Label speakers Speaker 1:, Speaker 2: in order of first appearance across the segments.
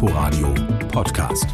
Speaker 1: Inforadio Podcast.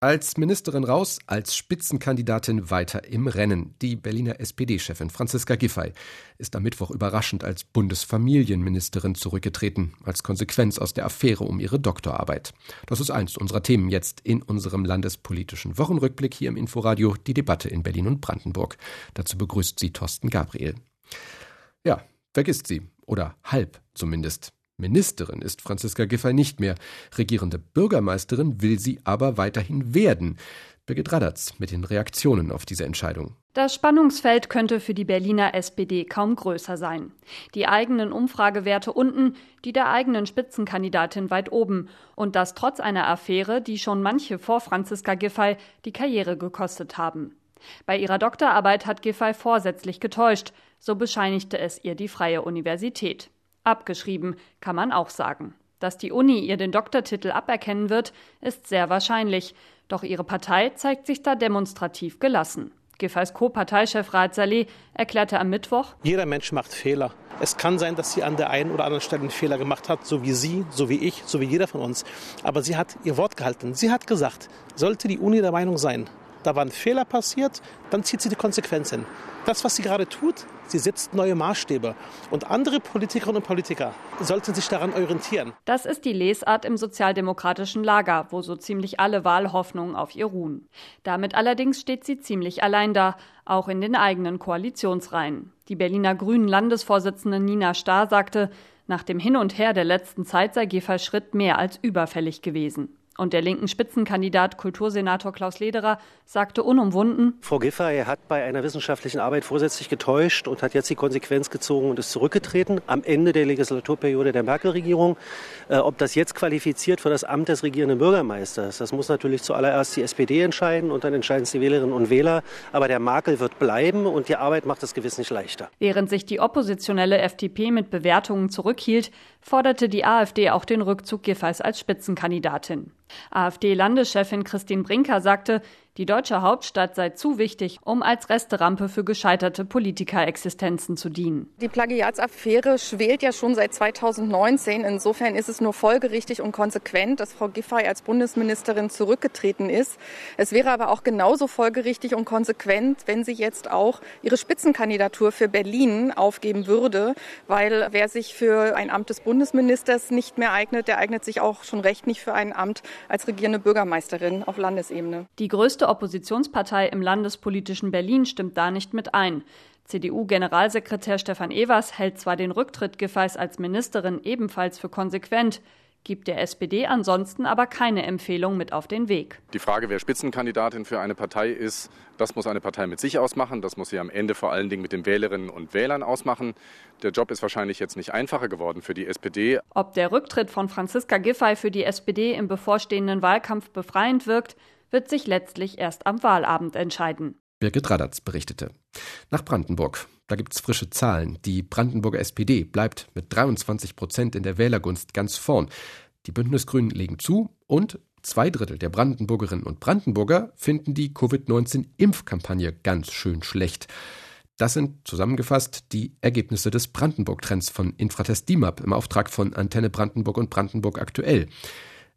Speaker 2: Als Ministerin raus, als Spitzenkandidatin weiter im Rennen. Die Berliner SPD-Chefin Franziska Giffey ist am Mittwoch überraschend als Bundesfamilienministerin zurückgetreten, als Konsequenz aus der Affäre um ihre Doktorarbeit. Das ist eins unserer Themen jetzt in unserem landespolitischen Wochenrückblick hier im Inforadio, die Debatte in Berlin und Brandenburg. Dazu begrüßt sie Thorsten Gabriel. Ja, vergisst sie. Oder halb zumindest. Ministerin ist Franziska Giffey nicht mehr. Regierende Bürgermeisterin will sie aber weiterhin werden. Birgit Radatz mit den Reaktionen auf diese Entscheidung.
Speaker 3: Das Spannungsfeld könnte für die Berliner SPD kaum größer sein. Die eigenen Umfragewerte unten, die der eigenen Spitzenkandidatin weit oben. Und das trotz einer Affäre, die schon manche vor Franziska Giffey die Karriere gekostet haben. Bei ihrer Doktorarbeit hat Giffey vorsätzlich getäuscht, so bescheinigte es ihr die Freie Universität. Abgeschrieben, kann man auch sagen. Dass die Uni ihr den Doktortitel aberkennen wird, ist sehr wahrscheinlich. Doch ihre Partei zeigt sich da demonstrativ gelassen. Giffey's Co-Parteichef Raad Saleh erklärte am Mittwoch:
Speaker 4: Jeder Mensch macht Fehler. Es kann sein, dass sie an der einen oder anderen Stelle einen Fehler gemacht hat, so wie Sie, so wie ich, so wie jeder von uns. Aber sie hat ihr Wort gehalten. Sie hat gesagt, sollte die Uni der Meinung sein, da war ein Fehler passiert, dann zieht sie die Konsequenzen. Das, was sie gerade tut, sie setzt neue Maßstäbe. Und andere Politikerinnen und Politiker sollten sich daran orientieren.
Speaker 3: Das ist die Lesart im sozialdemokratischen Lager, wo so ziemlich alle Wahlhoffnungen auf ihr ruhen. Damit allerdings steht sie ziemlich allein da, auch in den eigenen Koalitionsreihen. Die Berliner Grünen Landesvorsitzende Nina Starr sagte, nach dem Hin und Her der letzten Zeit sei Giffey Schritt mehr als überfällig gewesen. Und der linken Spitzenkandidat Kultursenator Klaus Lederer sagte unumwunden,
Speaker 5: Frau Giffey hat bei einer wissenschaftlichen Arbeit vorsätzlich getäuscht und hat jetzt die Konsequenz gezogen und ist zurückgetreten am Ende der Legislaturperiode der Merkel-Regierung. Äh, ob das jetzt qualifiziert für das Amt des regierenden Bürgermeisters, das muss natürlich zuallererst die SPD entscheiden und dann entscheiden es die Wählerinnen und Wähler. Aber der Makel wird bleiben und die Arbeit macht es gewiss nicht leichter.
Speaker 3: Während sich die oppositionelle FDP mit Bewertungen zurückhielt, forderte die AfD auch den Rückzug Giffey's als Spitzenkandidatin. AfD-Landeschefin Christine Brinker sagte, die deutsche Hauptstadt sei zu wichtig, um als Resterampe für gescheiterte Politikerexistenzen zu dienen.
Speaker 6: Die Plagiatsaffäre schwelt ja schon seit 2019. Insofern ist es nur folgerichtig und konsequent, dass Frau Giffey als Bundesministerin zurückgetreten ist. Es wäre aber auch genauso folgerichtig und konsequent, wenn sie jetzt auch ihre Spitzenkandidatur für Berlin aufgeben würde, weil wer sich für ein Amt des Bundesministers nicht mehr eignet, der eignet sich auch schon recht nicht für ein Amt als regierende Bürgermeisterin auf Landesebene.
Speaker 3: Die größte Oppositionspartei im landespolitischen Berlin stimmt da nicht mit ein. CDU-Generalsekretär Stefan Evers hält zwar den Rücktritt Giffey's als Ministerin ebenfalls für konsequent, gibt der SPD ansonsten aber keine Empfehlung mit auf den Weg.
Speaker 7: Die Frage, wer Spitzenkandidatin für eine Partei ist, das muss eine Partei mit sich ausmachen. Das muss sie am Ende vor allen Dingen mit den Wählerinnen und Wählern ausmachen. Der Job ist wahrscheinlich jetzt nicht einfacher geworden für die SPD.
Speaker 3: Ob der Rücktritt von Franziska Giffey für die SPD im bevorstehenden Wahlkampf befreiend wirkt, wird sich letztlich erst am Wahlabend entscheiden.
Speaker 2: Birgit Radatz berichtete. Nach Brandenburg. Da gibt es frische Zahlen. Die Brandenburger SPD bleibt mit 23 Prozent in der Wählergunst ganz vorn. Die Bündnisgrünen legen zu und zwei Drittel der Brandenburgerinnen und Brandenburger finden die Covid-19-Impfkampagne ganz schön schlecht. Das sind zusammengefasst die Ergebnisse des Brandenburg-Trends von Infratest DIMAP im Auftrag von Antenne Brandenburg und Brandenburg aktuell.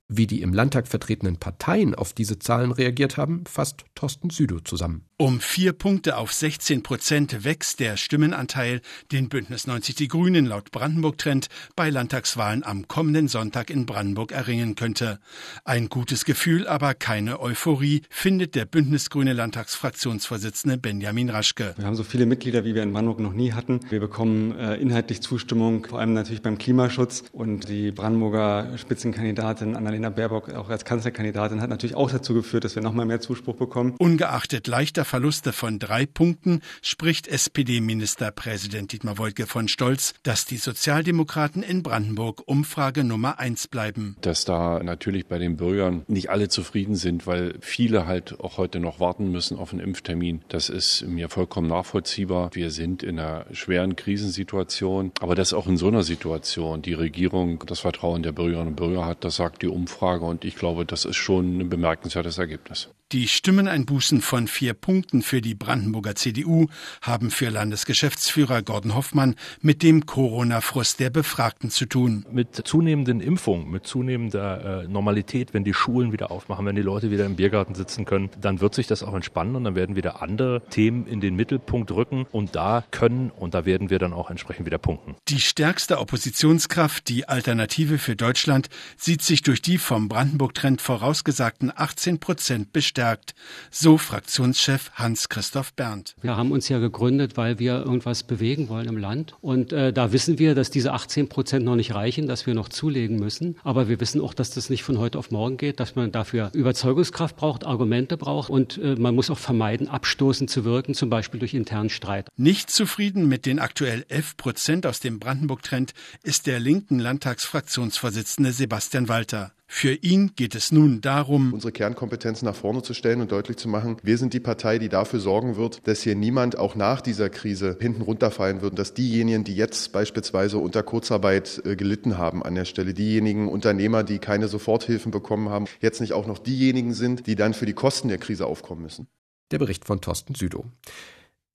Speaker 2: Wie die im Landtag vertretenen Parteien auf diese Zahlen reagiert haben, fasst Thorsten Südow zusammen.
Speaker 1: Um vier Punkte auf 16 Prozent wächst der Stimmenanteil, den Bündnis 90 Die Grünen laut Brandenburg-Trend bei Landtagswahlen am kommenden Sonntag in Brandenburg erringen könnte. Ein gutes Gefühl, aber keine Euphorie, findet der Bündnisgrüne Landtagsfraktionsvorsitzende Benjamin Raschke.
Speaker 8: Wir haben so viele Mitglieder, wie wir in Brandenburg noch nie hatten. Wir bekommen äh, inhaltlich Zustimmung, vor allem natürlich beim Klimaschutz. Und die Brandenburger Spitzenkandidatin Annalena Baerbock auch als Kanzlerkandidatin hat natürlich auch dazu geführt, dass wir noch mal mehr Zuspruch bekommen.
Speaker 1: Ungeachtet leichter Verluste von drei Punkten spricht SPD-Ministerpräsident Dietmar Woidke von Stolz, dass die Sozialdemokraten in Brandenburg Umfrage Nummer eins bleiben.
Speaker 9: Dass da natürlich bei den Bürgern nicht alle zufrieden sind, weil viele halt auch heute noch warten müssen auf einen Impftermin. Das ist mir vollkommen nachvollziehbar. Wir sind in einer schweren Krisensituation, aber dass auch in so einer Situation die Regierung das Vertrauen der Bürgerinnen und Bürger hat, das sagt die Umfrage. Umfrage und ich glaube, das ist schon ein bemerkenswertes Ergebnis.
Speaker 1: Die Stimmeneinbußen von vier Punkten für die Brandenburger CDU haben für Landesgeschäftsführer Gordon Hoffmann mit dem Corona-Frust der Befragten zu tun.
Speaker 10: Mit zunehmenden Impfungen, mit zunehmender äh, Normalität, wenn die Schulen wieder aufmachen, wenn die Leute wieder im Biergarten sitzen können, dann wird sich das auch entspannen und dann werden wieder andere Themen in den Mittelpunkt rücken und da können und da werden wir dann auch entsprechend wieder punkten.
Speaker 1: Die stärkste Oppositionskraft, die Alternative für Deutschland, sieht sich durch die vom Brandenburg-Trend vorausgesagten 18 Prozent bestärkt, so Fraktionschef Hans-Christoph Berndt.
Speaker 11: Wir haben uns ja gegründet, weil wir irgendwas bewegen wollen im Land. Und äh, da wissen wir, dass diese 18 Prozent noch nicht reichen, dass wir noch zulegen müssen. Aber wir wissen auch, dass das nicht von heute auf morgen geht, dass man dafür Überzeugungskraft braucht, Argumente braucht und äh, man muss auch vermeiden, abstoßend zu wirken, zum Beispiel durch internen Streit.
Speaker 1: Nicht zufrieden mit den aktuell 11 Prozent aus dem Brandenburg-Trend ist der linken Landtagsfraktionsvorsitzende Sebastian Walter. Für ihn geht es nun darum,
Speaker 12: unsere Kernkompetenz nach vorne zu stellen und deutlich zu machen, wir sind die Partei, die dafür sorgen wird, dass hier niemand auch nach dieser Krise hinten runterfallen wird, dass diejenigen, die jetzt beispielsweise unter Kurzarbeit äh, gelitten haben an der Stelle, diejenigen Unternehmer, die keine Soforthilfen bekommen haben, jetzt nicht auch noch diejenigen sind, die dann für die Kosten der Krise aufkommen müssen.
Speaker 2: Der Bericht von Thorsten Südow.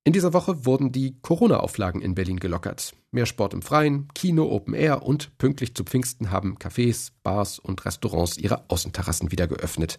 Speaker 2: In dieser Woche wurden die Corona-Auflagen in Berlin gelockert. Mehr Sport im Freien, Kino, Open Air und pünktlich zu Pfingsten haben Cafés, Bars und Restaurants ihre Außenterrassen wieder geöffnet.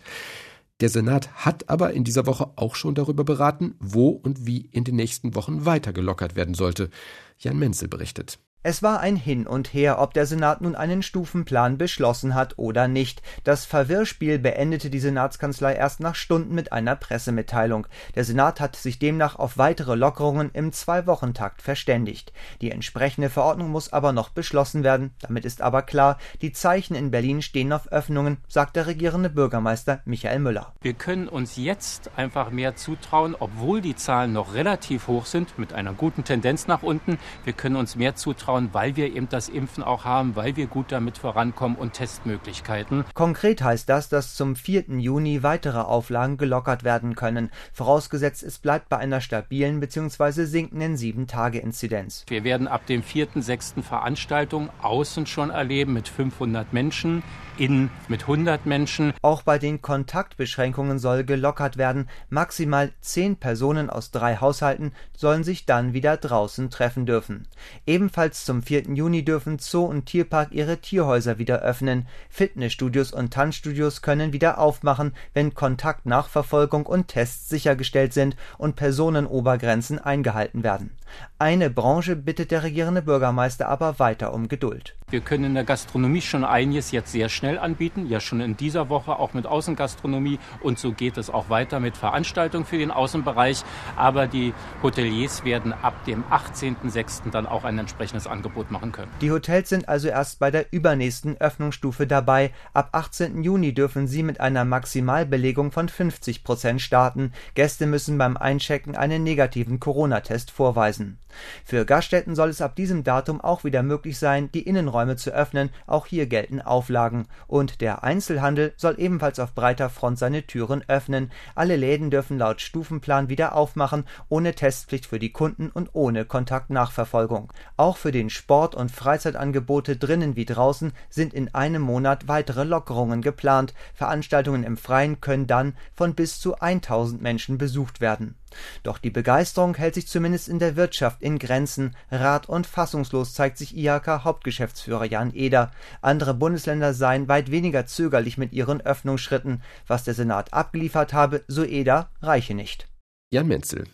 Speaker 2: Der Senat hat aber in dieser Woche auch schon darüber beraten, wo und wie in den nächsten Wochen weiter gelockert werden sollte. Jan Menzel berichtet.
Speaker 13: Es war ein Hin und Her, ob der Senat nun einen Stufenplan beschlossen hat oder nicht. Das Verwirrspiel beendete die Senatskanzlei erst nach Stunden mit einer Pressemitteilung. Der Senat hat sich demnach auf weitere Lockerungen im Zwei-Wochen-Takt verständigt. Die entsprechende Verordnung muss aber noch beschlossen werden. Damit ist aber klar, die Zeichen in Berlin stehen auf Öffnungen, sagt der regierende Bürgermeister Michael Müller.
Speaker 14: Wir können uns jetzt einfach mehr zutrauen, obwohl die Zahlen noch relativ hoch sind, mit einer guten Tendenz nach unten. Wir können uns mehr zutrauen, zutrauen, weil wir eben das Impfen auch haben, weil wir gut damit vorankommen und Testmöglichkeiten.
Speaker 13: Konkret heißt das, dass zum 4. Juni weitere Auflagen gelockert werden können, vorausgesetzt es bleibt bei einer stabilen bzw. sinkenden 7-Tage-Inzidenz.
Speaker 14: Wir werden ab dem 4., 6. Veranstaltung außen schon erleben mit 500 Menschen, innen mit 100 Menschen.
Speaker 13: Auch bei den Kontaktbeschränkungen soll gelockert werden. Maximal 10 Personen aus drei Haushalten sollen sich dann wieder draußen treffen dürfen. Ebenfalls zum 4. Juni dürfen Zoo und Tierpark ihre Tierhäuser wieder öffnen. Fitnessstudios und Tanzstudios können wieder aufmachen, wenn Kontaktnachverfolgung und Tests sichergestellt sind und Personenobergrenzen eingehalten werden. Eine Branche bittet der regierende Bürgermeister aber weiter um Geduld.
Speaker 14: Wir können in der Gastronomie schon einiges jetzt sehr schnell anbieten, ja schon in dieser Woche auch mit Außengastronomie und so geht es auch weiter mit Veranstaltungen für den Außenbereich. Aber die Hoteliers werden ab dem 18.06. dann auch ein entsprechendes Angebot machen können.
Speaker 13: Die Hotels sind also erst bei der übernächsten Öffnungsstufe dabei. Ab 18. Juni dürfen sie mit einer Maximalbelegung von 50 Prozent starten. Gäste müssen beim Einchecken einen negativen Corona-Test vorweisen. Für Gaststätten soll es ab diesem Datum auch wieder möglich sein, die Innenräume zu öffnen. Auch hier gelten Auflagen. Und der Einzelhandel soll ebenfalls auf breiter Front seine Türen öffnen. Alle Läden dürfen laut Stufenplan wieder aufmachen, ohne Testpflicht für die Kunden und ohne Kontaktnachverfolgung. Auch für den Sport- und Freizeitangebote drinnen wie draußen sind in einem Monat weitere Lockerungen geplant. Veranstaltungen im Freien können dann von bis zu 1000 Menschen besucht werden. Doch die Begeisterung hält sich zumindest in der Wirtschaft in Grenzen. Rat- und fassungslos zeigt sich IHK-Hauptgeschäftsführer Jan Eder. Andere Bundesländer seien weit weniger zögerlich mit ihren Öffnungsschritten. Was der Senat abgeliefert habe, so Eder, reiche nicht.
Speaker 2: Jan Menzel.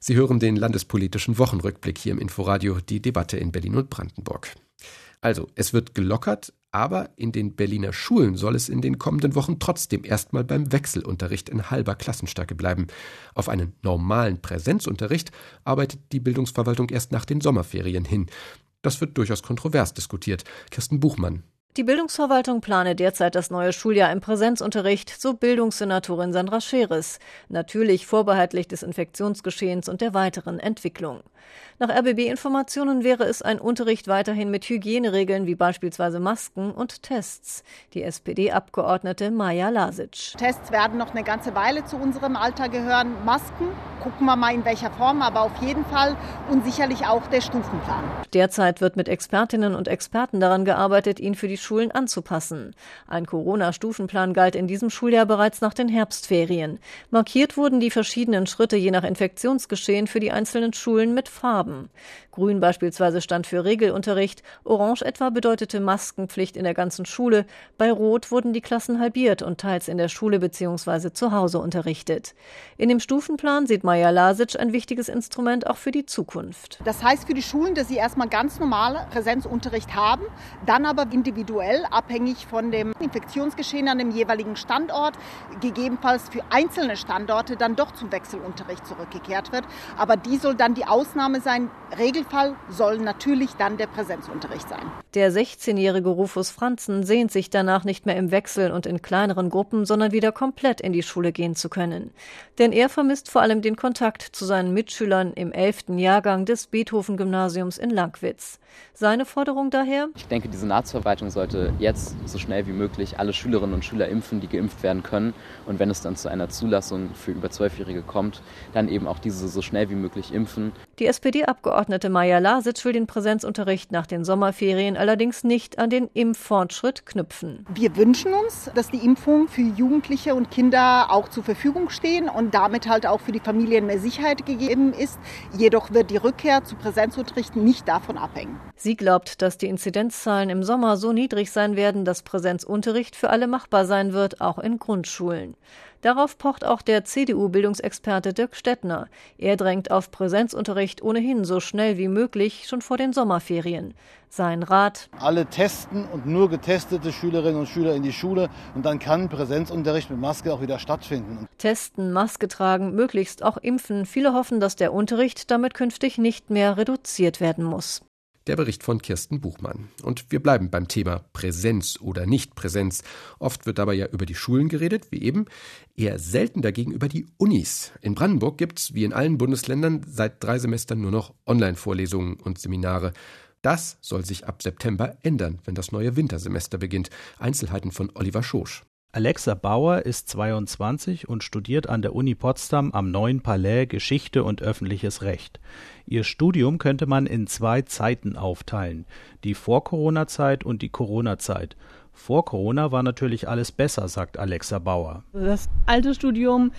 Speaker 2: Sie hören den landespolitischen Wochenrückblick hier im Inforadio, die Debatte in Berlin und Brandenburg. Also, es wird gelockert, aber in den Berliner Schulen soll es in den kommenden Wochen trotzdem erstmal beim Wechselunterricht in halber Klassenstärke bleiben. Auf einen normalen Präsenzunterricht arbeitet die Bildungsverwaltung erst nach den Sommerferien hin. Das wird durchaus kontrovers diskutiert. Kirsten Buchmann.
Speaker 15: Die Bildungsverwaltung plane derzeit das neue Schuljahr im Präsenzunterricht, so Bildungssenatorin Sandra Scheres. Natürlich vorbehaltlich des Infektionsgeschehens und der weiteren Entwicklung. Nach RBB-Informationen wäre es ein Unterricht weiterhin mit Hygieneregeln wie beispielsweise Masken und Tests. Die SPD-Abgeordnete Maja Lasic.
Speaker 16: Tests werden noch eine ganze Weile zu unserem Alter gehören. Masken gucken wir mal in welcher Form, aber auf jeden Fall und sicherlich auch der Stufenplan.
Speaker 15: Derzeit wird mit Expertinnen und Experten daran gearbeitet, ihn für die Schulen anzupassen. Ein Corona-Stufenplan galt in diesem Schuljahr bereits nach den Herbstferien. Markiert wurden die verschiedenen Schritte je nach Infektionsgeschehen für die einzelnen Schulen mit Farben. Grün beispielsweise stand für Regelunterricht, Orange etwa bedeutete Maskenpflicht in der ganzen Schule, bei Rot wurden die Klassen halbiert und teils in der Schule bzw. zu Hause unterrichtet. In dem Stufenplan sieht Maja Lasic ein wichtiges Instrument auch für die Zukunft.
Speaker 16: Das heißt für die Schulen, dass sie erstmal ganz normal Präsenzunterricht haben, dann aber individuell, abhängig von dem Infektionsgeschehen an dem jeweiligen Standort, gegebenenfalls für einzelne Standorte dann doch zum Wechselunterricht zurückgekehrt wird. Aber die soll dann die Ausnahme sein. Regelfall soll natürlich dann der Präsenzunterricht sein.
Speaker 15: Der 16-jährige Rufus Franzen sehnt sich danach nicht mehr im Wechsel und in kleineren Gruppen, sondern wieder komplett in die Schule gehen zu können. Denn er vermisst vor allem den Kontakt zu seinen Mitschülern im 11. Jahrgang des Beethoven-Gymnasiums in Langwitz. Seine Forderung daher?
Speaker 17: Ich denke, die Senatsverwaltung sollte jetzt so schnell wie möglich alle Schülerinnen und Schüler impfen, die geimpft werden können. Und wenn es dann zu einer Zulassung für über Zwölfjährige kommt, dann eben auch diese so schnell wie möglich impfen.
Speaker 15: Die SPD-Abgeordnete Maja Lasic will den Präsenzunterricht nach den Sommerferien allerdings nicht an den Impffortschritt knüpfen.
Speaker 16: Wir wünschen uns, dass die Impfungen für Jugendliche und Kinder auch zur Verfügung stehen und damit halt auch für die Familien mehr Sicherheit gegeben ist. Jedoch wird die Rückkehr zu Präsenzunterricht nicht davon abhängen.
Speaker 15: Sie glaubt, dass die Inzidenzzahlen im Sommer so niedrig sein werden, dass Präsenzunterricht für alle machbar sein wird, auch in Grundschulen. Darauf pocht auch der CDU-Bildungsexperte Dirk Stettner. Er drängt auf Präsenzunterricht ohnehin so schnell wie möglich schon vor den Sommerferien. Sein Rat:
Speaker 18: Alle testen und nur getestete Schülerinnen und Schüler in die Schule und dann kann Präsenzunterricht mit Maske auch wieder stattfinden.
Speaker 15: Testen, Maske tragen, möglichst auch impfen. Viele hoffen, dass der Unterricht damit künftig nicht mehr reduziert werden muss.
Speaker 2: Der Bericht von Kirsten Buchmann. Und wir bleiben beim Thema Präsenz oder Nichtpräsenz. Oft wird dabei ja über die Schulen geredet, wie eben, eher selten dagegen über die Unis. In Brandenburg gibt's, wie in allen Bundesländern, seit drei Semestern nur noch Online-Vorlesungen und Seminare. Das soll sich ab September ändern, wenn das neue Wintersemester beginnt. Einzelheiten von Oliver Schosch.
Speaker 19: Alexa Bauer ist 22 und studiert an der Uni Potsdam am Neuen Palais Geschichte und öffentliches Recht. Ihr Studium könnte man in zwei Zeiten aufteilen, die Vor-Corona-Zeit und die Corona-Zeit. Vor Corona war natürlich alles besser, sagt Alexa Bauer.
Speaker 20: Das alte Studium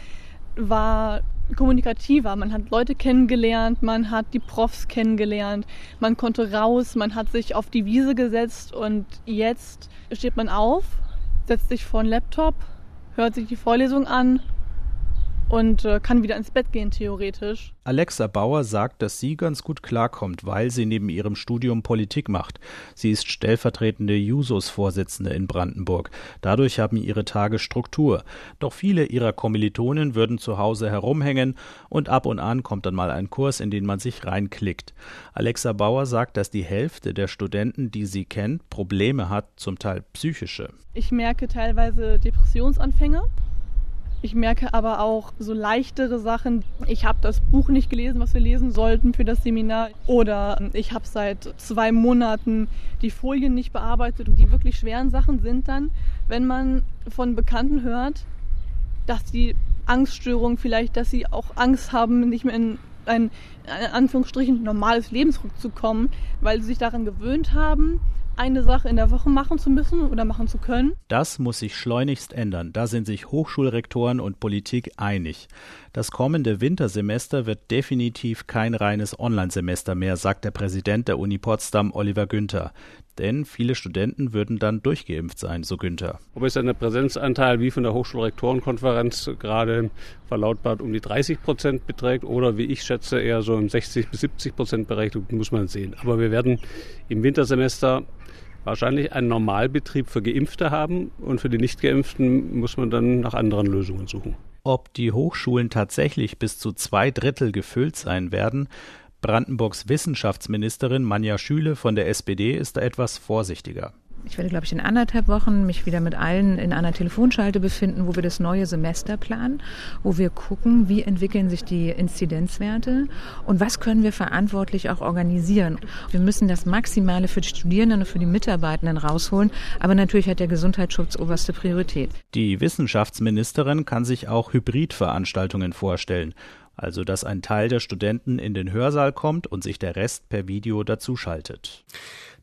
Speaker 20: war kommunikativer. Man hat Leute kennengelernt, man hat die Profs kennengelernt, man konnte raus, man hat sich auf die Wiese gesetzt und jetzt steht man auf setzt sich vor den Laptop, hört sich die Vorlesung an und äh, kann wieder ins Bett gehen, theoretisch.
Speaker 19: Alexa Bauer sagt, dass sie ganz gut klarkommt, weil sie neben ihrem Studium Politik macht. Sie ist stellvertretende Jusos-Vorsitzende in Brandenburg. Dadurch haben ihre Tage Struktur. Doch viele ihrer Kommilitonen würden zu Hause herumhängen und ab und an kommt dann mal ein Kurs, in den man sich reinklickt. Alexa Bauer sagt, dass die Hälfte der Studenten, die sie kennt, Probleme hat, zum Teil psychische.
Speaker 20: Ich merke teilweise Depressionsanfänge ich merke aber auch so leichtere Sachen. Ich habe das Buch nicht gelesen, was wir lesen sollten für das Seminar. Oder ich habe seit zwei Monaten die Folien nicht bearbeitet. Und die wirklich schweren Sachen sind dann, wenn man von Bekannten hört, dass die Angststörung vielleicht, dass sie auch Angst haben, nicht mehr in ein, in Anführungsstrichen, normales Leben zurückzukommen, weil sie sich daran gewöhnt haben, eine Sache in der Woche machen zu müssen oder machen zu können.
Speaker 19: Das muss sich schleunigst ändern. Da sind sich Hochschulrektoren und Politik einig. Das kommende Wintersemester wird definitiv kein reines Online-Semester mehr, sagt der Präsident der Uni Potsdam, Oliver Günther. Denn viele Studenten würden dann durchgeimpft sein, so Günther.
Speaker 21: Ob es ein Präsenzanteil wie von der Hochschulrektorenkonferenz gerade verlautbart um die 30 Prozent beträgt oder wie ich schätze eher so im 60 bis 70 Prozent Bereich, muss man sehen. Aber wir werden im Wintersemester wahrscheinlich einen Normalbetrieb für Geimpfte haben und für die Nichtgeimpften muss man dann nach anderen Lösungen suchen.
Speaker 19: Ob die Hochschulen tatsächlich bis zu zwei Drittel gefüllt sein werden, Brandenburgs Wissenschaftsministerin Manja Schüle von der SPD ist da etwas vorsichtiger
Speaker 22: ich werde, glaube ich, in anderthalb Wochen mich wieder mit allen in einer Telefonschalte befinden, wo wir das neue Semester planen, wo wir gucken, wie entwickeln sich die Inzidenzwerte und was können wir verantwortlich auch organisieren. Wir müssen das Maximale für die Studierenden und für die Mitarbeitenden rausholen, aber natürlich hat der Gesundheitsschutz oberste Priorität.
Speaker 19: Die Wissenschaftsministerin kann sich auch Hybridveranstaltungen vorstellen also dass ein Teil der Studenten in den Hörsaal kommt und sich der Rest per Video dazuschaltet.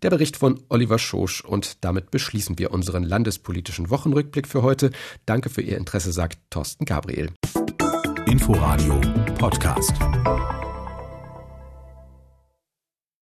Speaker 2: Der Bericht von Oliver Schosch und damit beschließen wir unseren landespolitischen Wochenrückblick für heute. Danke für Ihr Interesse, sagt Thorsten Gabriel.
Speaker 23: Inforadio Podcast.